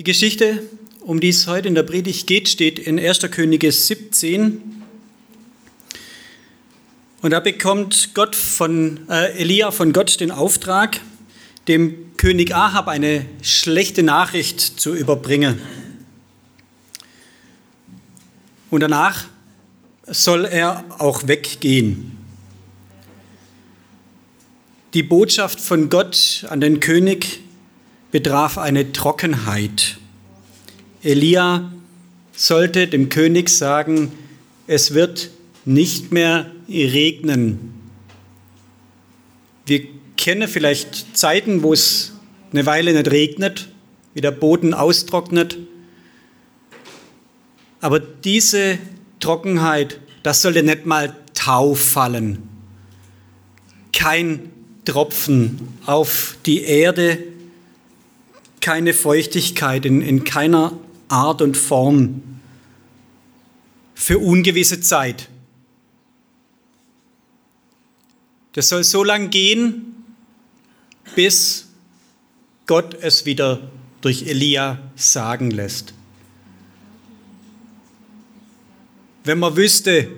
Die Geschichte, um die es heute in der Predigt geht, steht in 1. Könige 17. Und da bekommt Gott von, äh, Elia von Gott den Auftrag, dem König Ahab eine schlechte Nachricht zu überbringen. Und danach soll er auch weggehen. Die Botschaft von Gott an den König betraf eine Trockenheit. Elia sollte dem König sagen, es wird nicht mehr regnen. Wir kennen vielleicht Zeiten, wo es eine Weile nicht regnet, wie der Boden austrocknet. Aber diese Trockenheit, das sollte nicht mal Tau fallen. Kein Tropfen auf die Erde, keine Feuchtigkeit in, in keiner Art und Form für ungewisse Zeit. Das soll so lange gehen, bis Gott es wieder durch Elia sagen lässt. Wenn man wüsste,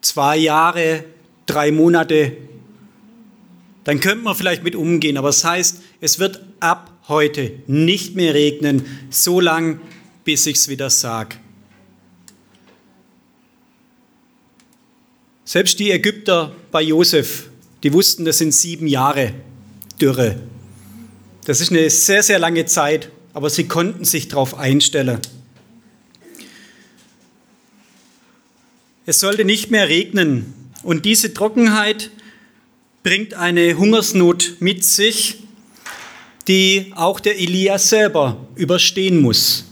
zwei Jahre, drei Monate, dann könnte man vielleicht mit umgehen. Aber es das heißt, es wird ab heute nicht mehr regnen, so lang, bis ich es wieder sage. Selbst die Ägypter bei Josef, die wussten, das sind sieben Jahre Dürre. Das ist eine sehr, sehr lange Zeit, aber sie konnten sich darauf einstellen. Es sollte nicht mehr regnen und diese Trockenheit bringt eine Hungersnot mit sich, die auch der Elia selber überstehen muss.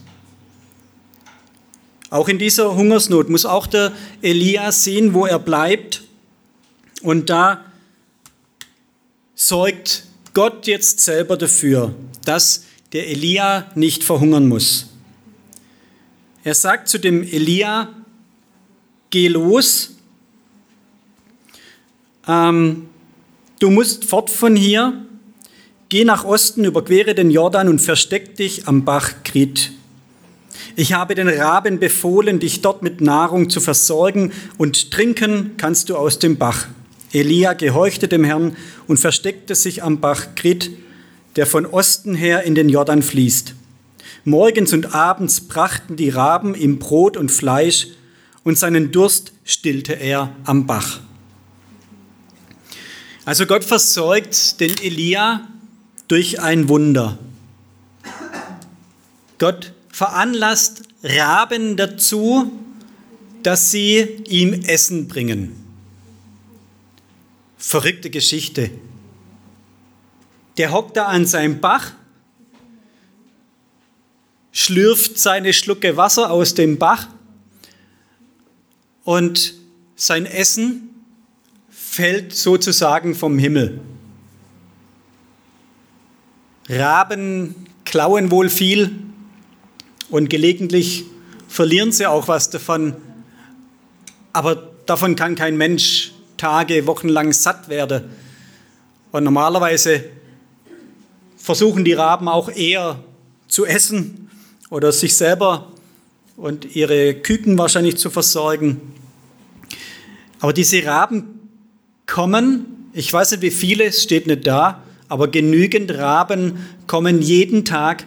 Auch in dieser Hungersnot muss auch der Elia sehen, wo er bleibt. Und da sorgt Gott jetzt selber dafür, dass der Elia nicht verhungern muss. Er sagt zu dem Elia, geh los, ähm, Du musst fort von hier, geh nach Osten, überquere den Jordan und versteck dich am Bach Krit. Ich habe den Raben befohlen, dich dort mit Nahrung zu versorgen und trinken kannst du aus dem Bach. Elia gehorchte dem Herrn und versteckte sich am Bach Krit, der von Osten her in den Jordan fließt. Morgens und abends brachten die Raben ihm Brot und Fleisch und seinen Durst stillte er am Bach. Also Gott versorgt den Elia durch ein Wunder. Gott veranlasst Raben dazu, dass sie ihm Essen bringen. Verrückte Geschichte. Der hockt da an seinem Bach, schlürft seine Schlucke Wasser aus dem Bach und sein Essen fällt sozusagen vom Himmel. Raben klauen wohl viel und gelegentlich verlieren sie auch was davon, aber davon kann kein Mensch Tage, Wochen lang satt werden. Und normalerweise versuchen die Raben auch eher zu essen oder sich selber und ihre Küken wahrscheinlich zu versorgen. Aber diese Raben kommen, ich weiß nicht wie viele, es steht nicht da, aber genügend Raben kommen jeden Tag,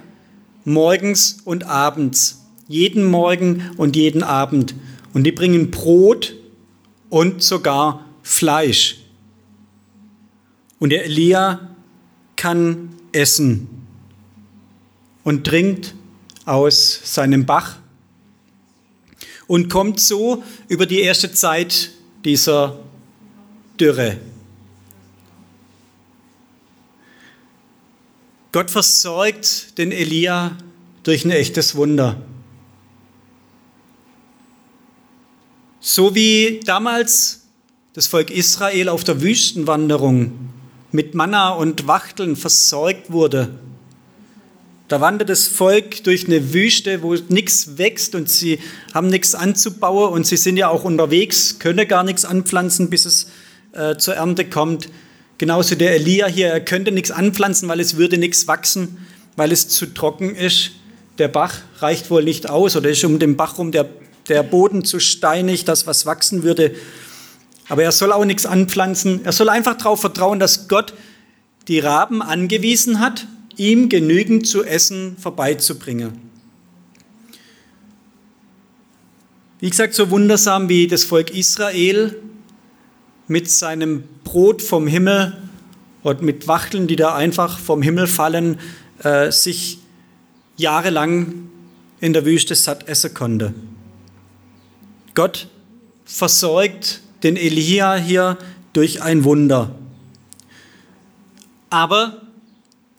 morgens und abends, jeden Morgen und jeden Abend. Und die bringen Brot und sogar Fleisch. Und der Elia kann essen und trinkt aus seinem Bach und kommt so über die erste Zeit dieser Dürre. Gott versorgt den Elia durch ein echtes Wunder. So wie damals das Volk Israel auf der Wüstenwanderung mit Manna und Wachteln versorgt wurde. Da wandert das Volk durch eine Wüste, wo nichts wächst und sie haben nichts anzubauen und sie sind ja auch unterwegs, können gar nichts anpflanzen, bis es äh, zur Ernte kommt. Genauso der Elia hier, er könnte nichts anpflanzen, weil es würde nichts wachsen, weil es zu trocken ist. Der Bach reicht wohl nicht aus oder ist um den Bach rum der, der Boden zu steinig, dass was wachsen würde. Aber er soll auch nichts anpflanzen. Er soll einfach darauf vertrauen, dass Gott die Raben angewiesen hat, ihm genügend zu essen vorbeizubringen. Wie gesagt, so wundersam wie das Volk Israel mit seinem Brot vom Himmel und mit Wachteln, die da einfach vom Himmel fallen, äh, sich jahrelang in der Wüste satt essen konnte. Gott versorgt den Elia hier durch ein Wunder. Aber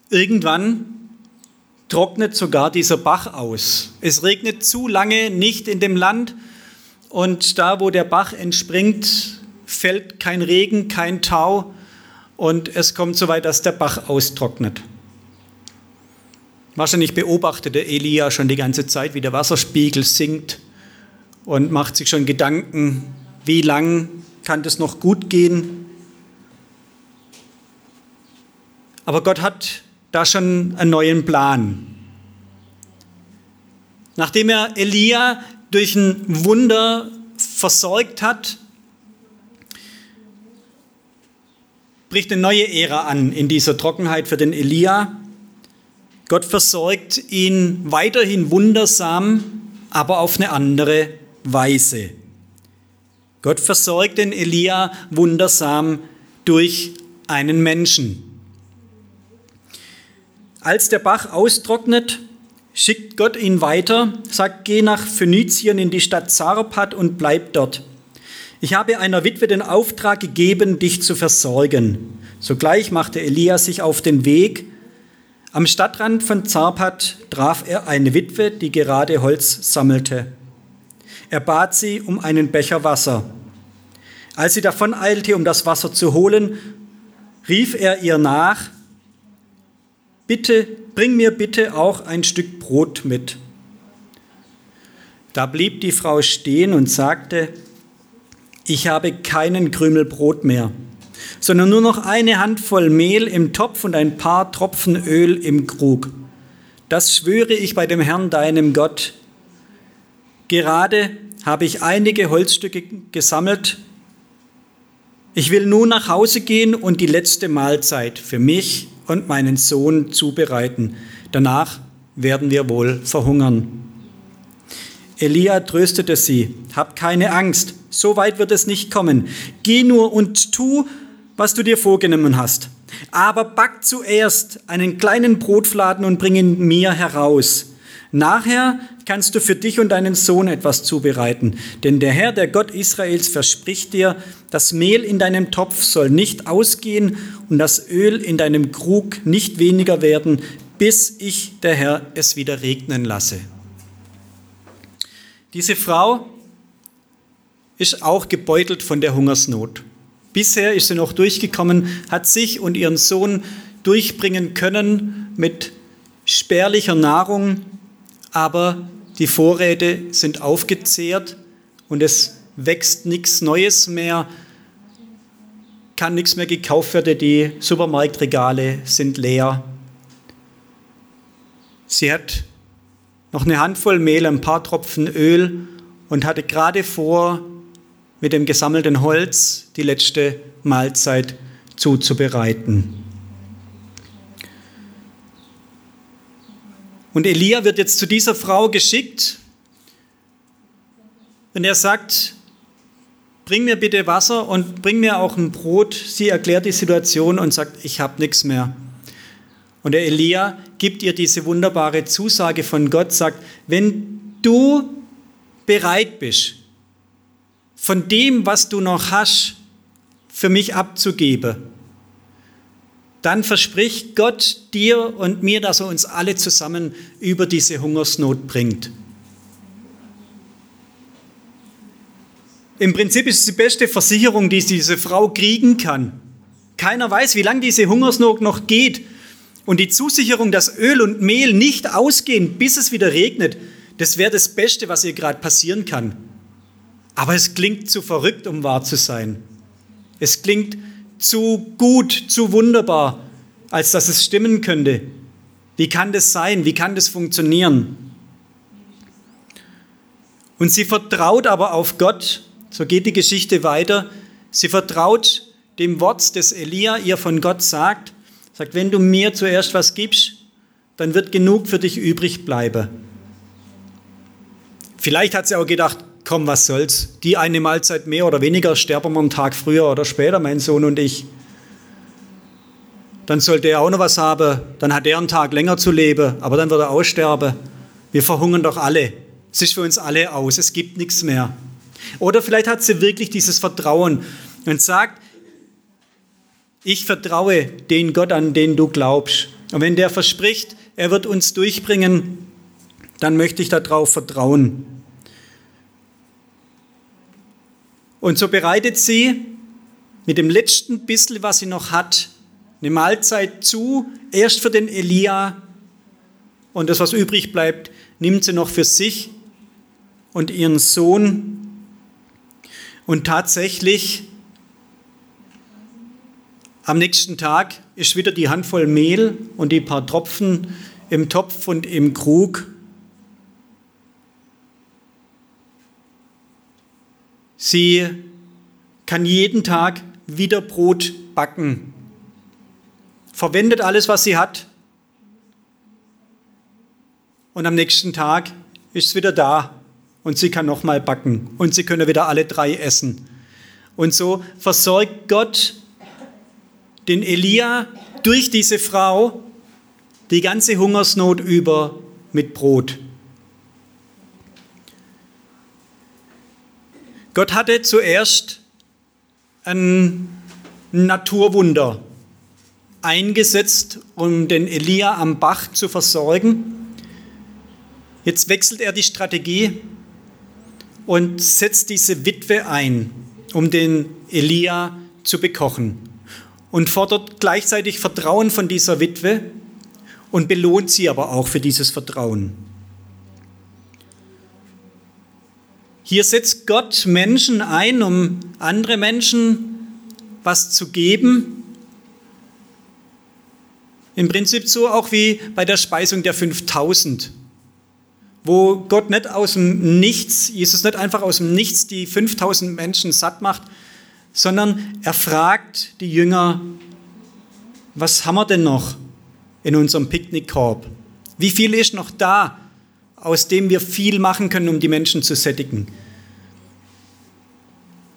irgendwann trocknet sogar dieser Bach aus. Es regnet zu lange nicht in dem Land und da, wo der Bach entspringt, fällt kein Regen, kein Tau und es kommt so weit, dass der Bach austrocknet. Wahrscheinlich beobachtete Elia schon die ganze Zeit, wie der Wasserspiegel sinkt und macht sich schon Gedanken, wie lang kann das noch gut gehen. Aber Gott hat da schon einen neuen Plan. Nachdem er Elia durch ein Wunder versorgt hat, bricht eine neue Ära an in dieser Trockenheit für den Elia. Gott versorgt ihn weiterhin wundersam, aber auf eine andere Weise. Gott versorgt den Elia wundersam durch einen Menschen. Als der Bach austrocknet, schickt Gott ihn weiter, sagt, geh nach Phönizien in die Stadt Zarpat und bleib dort. Ich habe einer Witwe den Auftrag gegeben, dich zu versorgen. Sogleich machte Elia sich auf den Weg. Am Stadtrand von Zarpat traf er eine Witwe, die gerade Holz sammelte. Er bat sie um einen Becher Wasser. Als sie davon eilte, um das Wasser zu holen, rief er ihr nach, bitte, bring mir bitte auch ein Stück Brot mit. Da blieb die Frau stehen und sagte, ich habe keinen Krümel Brot mehr, sondern nur noch eine Handvoll Mehl im Topf und ein paar Tropfen Öl im Krug. Das schwöre ich bei dem Herrn deinem Gott. Gerade habe ich einige Holzstücke gesammelt. Ich will nun nach Hause gehen und die letzte Mahlzeit für mich und meinen Sohn zubereiten. Danach werden wir wohl verhungern. Elia tröstete sie, hab keine Angst, so weit wird es nicht kommen. Geh nur und tu, was du dir vorgenommen hast. Aber back zuerst einen kleinen Brotfladen und bring ihn mir heraus. Nachher kannst du für dich und deinen Sohn etwas zubereiten. Denn der Herr, der Gott Israels, verspricht dir, das Mehl in deinem Topf soll nicht ausgehen und das Öl in deinem Krug nicht weniger werden, bis ich, der Herr, es wieder regnen lasse. Diese Frau ist auch gebeutelt von der Hungersnot. Bisher ist sie noch durchgekommen, hat sich und ihren Sohn durchbringen können mit spärlicher Nahrung, aber die Vorräte sind aufgezehrt und es wächst nichts Neues mehr, kann nichts mehr gekauft werden, die Supermarktregale sind leer. Sie hat noch eine Handvoll Mehl, ein paar Tropfen Öl und hatte gerade vor, mit dem gesammelten Holz die letzte Mahlzeit zuzubereiten. Und Elia wird jetzt zu dieser Frau geschickt und er sagt, bring mir bitte Wasser und bring mir auch ein Brot. Sie erklärt die Situation und sagt, ich habe nichts mehr. Und der Elia gibt ihr diese wunderbare Zusage von Gott, sagt, wenn du bereit bist, von dem, was du noch hast, für mich abzugeben, dann verspricht Gott dir und mir, dass er uns alle zusammen über diese Hungersnot bringt. Im Prinzip ist es die beste Versicherung, die diese Frau kriegen kann. Keiner weiß, wie lange diese Hungersnot noch geht. Und die Zusicherung, dass Öl und Mehl nicht ausgehen, bis es wieder regnet, das wäre das Beste, was ihr gerade passieren kann. Aber es klingt zu verrückt, um wahr zu sein. Es klingt zu gut, zu wunderbar, als dass es stimmen könnte. Wie kann das sein? Wie kann das funktionieren? Und sie vertraut aber auf Gott. So geht die Geschichte weiter. Sie vertraut dem Wort, das Elia ihr von Gott sagt. Sagt, wenn du mir zuerst was gibst, dann wird genug für dich übrig bleiben. Vielleicht hat sie auch gedacht, komm, was soll's, die eine Mahlzeit mehr oder weniger, sterben wir einen Tag früher oder später, mein Sohn und ich. Dann sollte er auch noch was haben, dann hat er einen Tag länger zu leben, aber dann wird er aussterben. Wir verhungern doch alle. Es ist für uns alle aus, es gibt nichts mehr. Oder vielleicht hat sie wirklich dieses Vertrauen und sagt, ich vertraue den Gott, an den du glaubst. Und wenn der verspricht, er wird uns durchbringen, dann möchte ich darauf vertrauen. Und so bereitet sie mit dem letzten bisschen, was sie noch hat, eine Mahlzeit zu, erst für den Elia und das, was übrig bleibt, nimmt sie noch für sich und ihren Sohn. Und tatsächlich, am nächsten Tag ist wieder die Handvoll Mehl und die paar Tropfen im Topf und im Krug. Sie kann jeden Tag wieder Brot backen, verwendet alles, was sie hat. Und am nächsten Tag ist es wieder da und sie kann nochmal backen und sie können wieder alle drei essen. Und so versorgt Gott den Elia durch diese Frau die ganze Hungersnot über mit Brot. Gott hatte zuerst ein Naturwunder eingesetzt, um den Elia am Bach zu versorgen. Jetzt wechselt er die Strategie und setzt diese Witwe ein, um den Elia zu bekochen und fordert gleichzeitig Vertrauen von dieser Witwe und belohnt sie aber auch für dieses Vertrauen. Hier setzt Gott Menschen ein, um andere Menschen was zu geben. Im Prinzip so auch wie bei der Speisung der 5000, wo Gott nicht aus dem Nichts, Jesus nicht einfach aus dem Nichts die 5000 Menschen satt macht, sondern er fragt die Jünger, was haben wir denn noch in unserem Picknickkorb? Wie viel ist noch da, aus dem wir viel machen können, um die Menschen zu sättigen?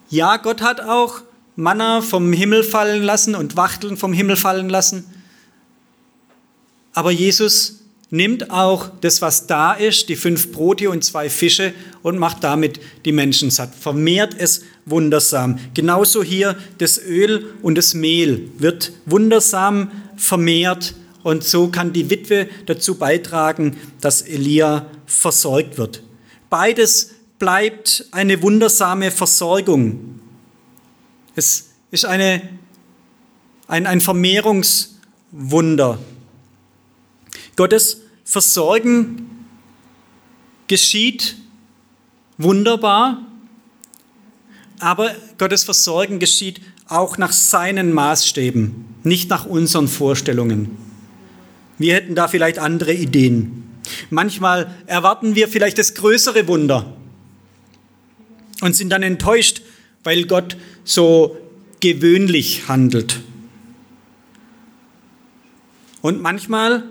Ja, Gott hat auch Manna vom Himmel fallen lassen und Wachteln vom Himmel fallen lassen. Aber Jesus nimmt auch das, was da ist, die fünf Brote und zwei Fische, und macht damit die Menschen satt, vermehrt es wundersam. Genauso hier das Öl und das Mehl wird wundersam vermehrt und so kann die Witwe dazu beitragen, dass Elia versorgt wird. Beides bleibt eine wundersame Versorgung. Es ist eine, ein, ein Vermehrungswunder. Gottes Versorgen geschieht wunderbar, aber Gottes Versorgen geschieht auch nach seinen Maßstäben, nicht nach unseren Vorstellungen. Wir hätten da vielleicht andere Ideen. Manchmal erwarten wir vielleicht das größere Wunder und sind dann enttäuscht, weil Gott so gewöhnlich handelt. Und manchmal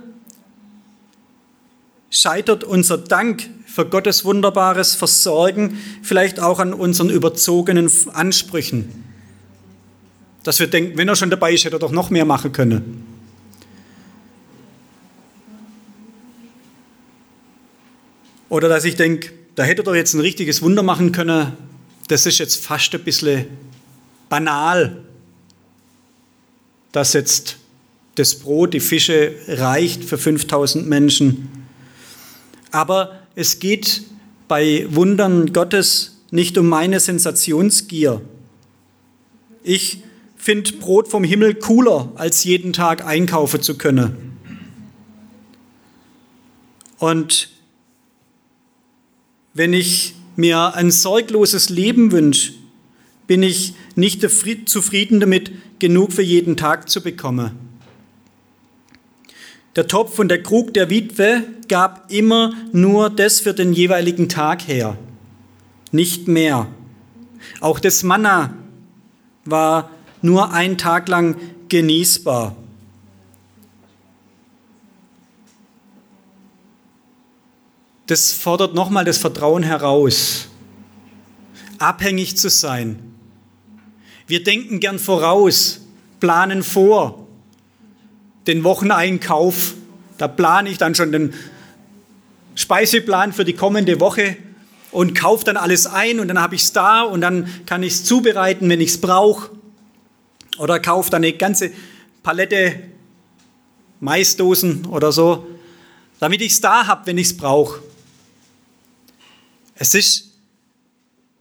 scheitert unser Dank für Gottes wunderbares Versorgen vielleicht auch an unseren überzogenen Ansprüchen. Dass wir denken, wenn er schon dabei ist, hätte er doch noch mehr machen können. Oder dass ich denke, da hätte er doch jetzt ein richtiges Wunder machen können. Das ist jetzt fast ein bisschen banal, dass jetzt das Brot, die Fische reicht für 5000 Menschen. Aber es geht bei Wundern Gottes nicht um meine Sensationsgier. Ich finde Brot vom Himmel cooler, als jeden Tag einkaufen zu können. Und wenn ich mir ein sorgloses Leben wünsche, bin ich nicht zufrieden damit, genug für jeden Tag zu bekommen. Der Topf und der Krug der Witwe gab immer nur das für den jeweiligen Tag her, nicht mehr. Auch das Manna war nur ein Tag lang genießbar. Das fordert nochmal das Vertrauen heraus, abhängig zu sein. Wir denken gern voraus, planen vor. Den Wocheneinkauf, da plane ich dann schon den Speiseplan für die kommende Woche und kaufe dann alles ein und dann habe ich es da und dann kann ich es zubereiten, wenn ich es brauche. Oder kaufe dann eine ganze Palette Maisdosen oder so, damit ich es da habe, wenn ich es brauche. Es ist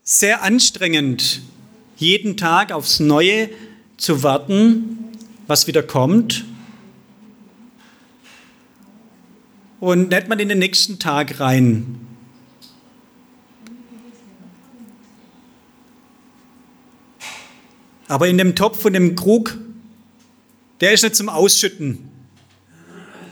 sehr anstrengend, jeden Tag aufs Neue zu warten, was wieder kommt. Und nicht mal in den nächsten Tag rein. Aber in dem Topf und dem Krug, der ist nicht zum Ausschütten.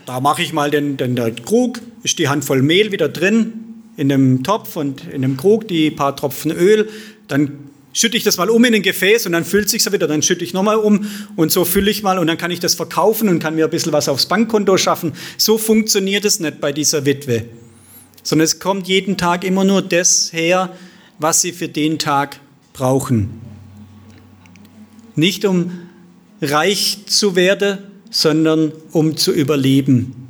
Da mache ich mal den, den, den Krug, ist die Handvoll Mehl wieder drin in dem Topf und in dem Krug, die paar Tropfen Öl. Dann schütte ich das mal um in ein Gefäß und dann füllt sich wieder. Dann schütte ich nochmal um und so fülle ich mal und dann kann ich das verkaufen und kann mir ein bisschen was aufs Bankkonto schaffen. So funktioniert es nicht bei dieser Witwe, sondern es kommt jeden Tag immer nur das her, was sie für den Tag brauchen. Nicht um reich zu werden, sondern um zu überleben.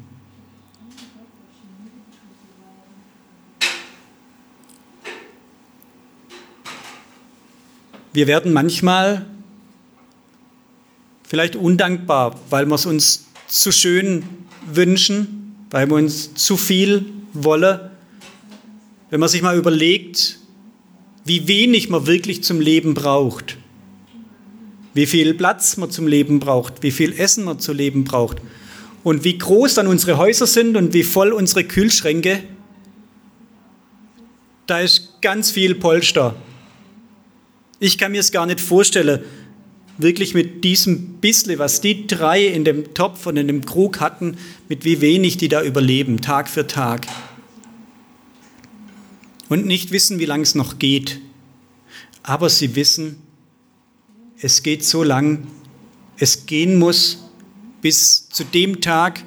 Wir werden manchmal vielleicht undankbar, weil wir es uns zu schön wünschen, weil wir uns zu viel wollen. Wenn man sich mal überlegt, wie wenig man wirklich zum Leben braucht, wie viel Platz man zum Leben braucht, wie viel Essen man zum Leben braucht und wie groß dann unsere Häuser sind und wie voll unsere Kühlschränke, da ist ganz viel Polster ich kann mir es gar nicht vorstellen, wirklich mit diesem Bissle, was die drei in dem Topf und in dem Krug hatten, mit wie wenig die da überleben, Tag für Tag. Und nicht wissen, wie lange es noch geht. Aber sie wissen, es geht so lang, es gehen muss bis zu dem Tag,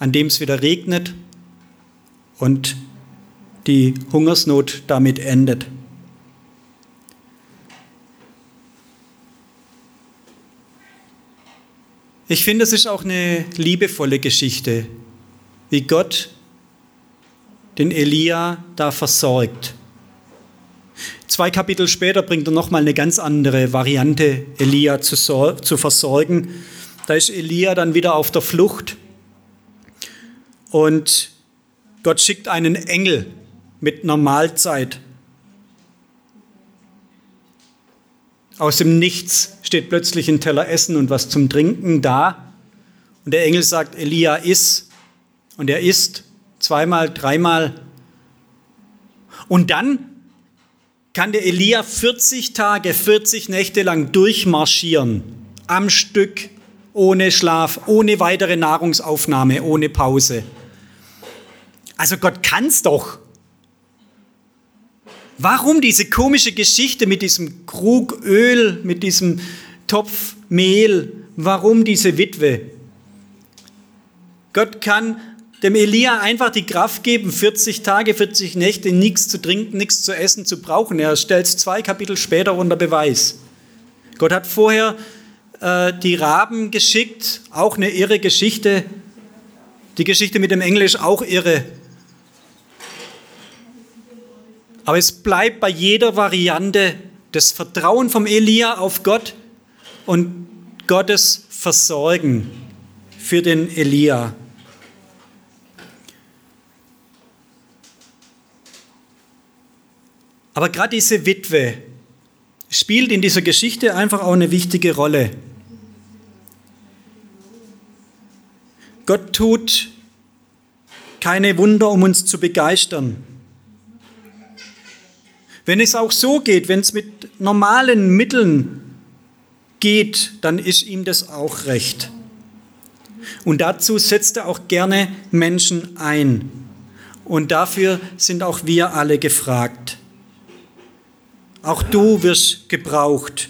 an dem es wieder regnet und die Hungersnot damit endet. Ich finde, es ist auch eine liebevolle Geschichte, wie Gott den Elia da versorgt. Zwei Kapitel später bringt er nochmal eine ganz andere Variante, Elia zu, zu versorgen. Da ist Elia dann wieder auf der Flucht und Gott schickt einen Engel mit Normalzeit Aus dem Nichts steht plötzlich ein Teller Essen und was zum Trinken da. Und der Engel sagt, Elia iss. Und er isst zweimal, dreimal. Und dann kann der Elia 40 Tage, 40 Nächte lang durchmarschieren, am Stück, ohne Schlaf, ohne weitere Nahrungsaufnahme, ohne Pause. Also Gott kann's doch. Warum diese komische Geschichte mit diesem Krug Öl, mit diesem Topf Mehl? Warum diese Witwe? Gott kann dem Elia einfach die Kraft geben, 40 Tage, 40 Nächte nichts zu trinken, nichts zu essen zu brauchen. Er stellt es zwei Kapitel später unter Beweis. Gott hat vorher äh, die Raben geschickt, auch eine irre Geschichte. Die Geschichte mit dem Englisch auch irre. Aber es bleibt bei jeder Variante das Vertrauen vom Elia auf Gott und Gottes Versorgen für den Elia. Aber gerade diese Witwe spielt in dieser Geschichte einfach auch eine wichtige Rolle. Gott tut keine Wunder, um uns zu begeistern. Wenn es auch so geht, wenn es mit normalen Mitteln geht, dann ist ihm das auch recht. Und dazu setzt er auch gerne Menschen ein. Und dafür sind auch wir alle gefragt. Auch du wirst gebraucht.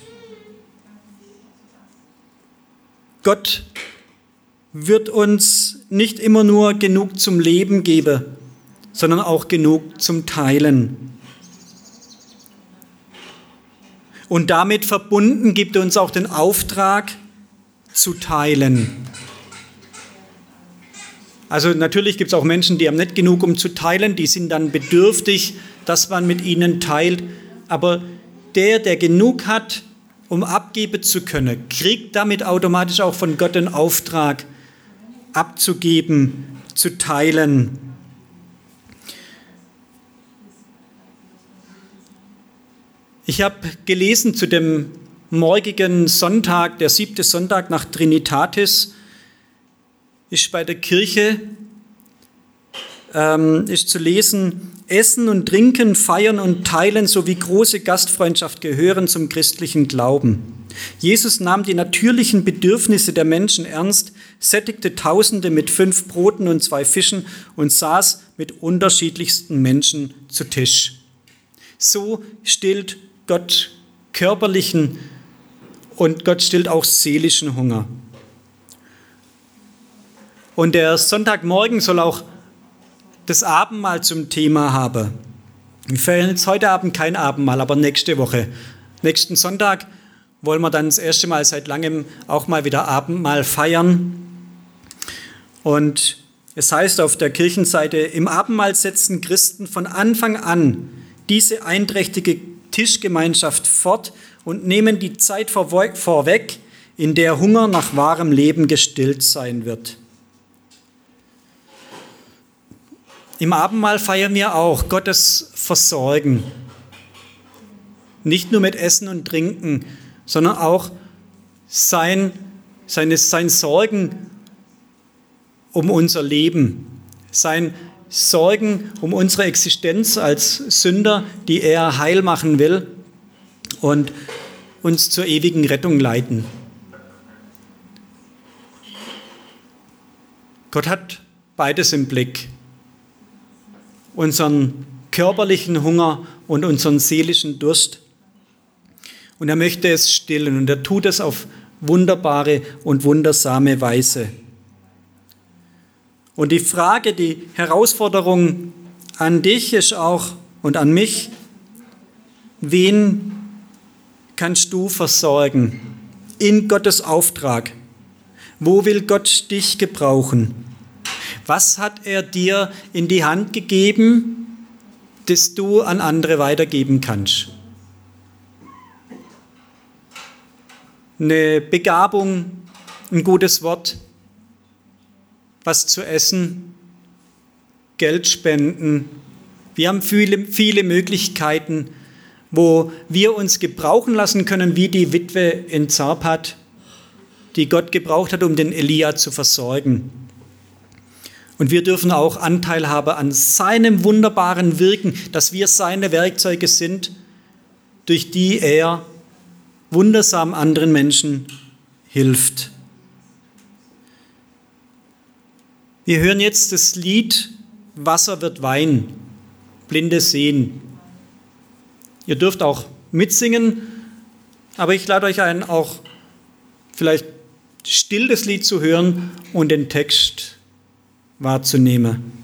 Gott wird uns nicht immer nur genug zum Leben geben, sondern auch genug zum Teilen. Und damit verbunden gibt er uns auch den Auftrag zu teilen. Also natürlich gibt es auch Menschen, die haben nicht genug, um zu teilen, die sind dann bedürftig, dass man mit ihnen teilt. Aber der, der genug hat, um abgeben zu können, kriegt damit automatisch auch von Gott den Auftrag, abzugeben, zu teilen. Ich habe gelesen zu dem morgigen Sonntag, der siebte Sonntag nach Trinitatis, ist bei der Kirche ähm, ist zu lesen, Essen und Trinken, Feiern und Teilen sowie große Gastfreundschaft gehören zum christlichen Glauben. Jesus nahm die natürlichen Bedürfnisse der Menschen ernst, sättigte Tausende mit fünf Broten und zwei Fischen und saß mit unterschiedlichsten Menschen zu Tisch. So stillt Gott körperlichen und Gott stillt auch seelischen Hunger. Und der Sonntagmorgen soll auch das Abendmahl zum Thema haben. Wir feiern jetzt heute Abend kein Abendmahl, aber nächste Woche. Nächsten Sonntag wollen wir dann das erste Mal seit langem auch mal wieder Abendmahl feiern. Und es heißt auf der Kirchenseite, im Abendmahl setzen Christen von Anfang an diese einträchtige Tischgemeinschaft fort und nehmen die Zeit vorweg, in der Hunger nach wahrem Leben gestillt sein wird. Im Abendmahl feiern wir auch Gottes Versorgen. Nicht nur mit Essen und Trinken, sondern auch sein, seine, sein Sorgen um unser Leben, sein Sorgen um unsere Existenz als Sünder, die er heil machen will und uns zur ewigen Rettung leiten. Gott hat beides im Blick unseren körperlichen Hunger und unseren seelischen Durst. Und er möchte es stillen und er tut es auf wunderbare und wundersame Weise. Und die Frage, die Herausforderung an dich ist auch und an mich, wen kannst du versorgen in Gottes Auftrag? Wo will Gott dich gebrauchen? Was hat er dir in die Hand gegeben, das du an andere weitergeben kannst? Eine Begabung, ein gutes Wort, was zu essen, Geld spenden. Wir haben viele, viele Möglichkeiten, wo wir uns gebrauchen lassen können, wie die Witwe in Zarpat, die Gott gebraucht hat, um den Elia zu versorgen. Und wir dürfen auch Anteil haben an seinem wunderbaren Wirken, dass wir seine Werkzeuge sind, durch die er wundersam anderen Menschen hilft. Wir hören jetzt das Lied Wasser wird Wein, Blinde sehen. Ihr dürft auch mitsingen, aber ich lade euch ein, auch vielleicht still das Lied zu hören und den Text wahrzunehmen.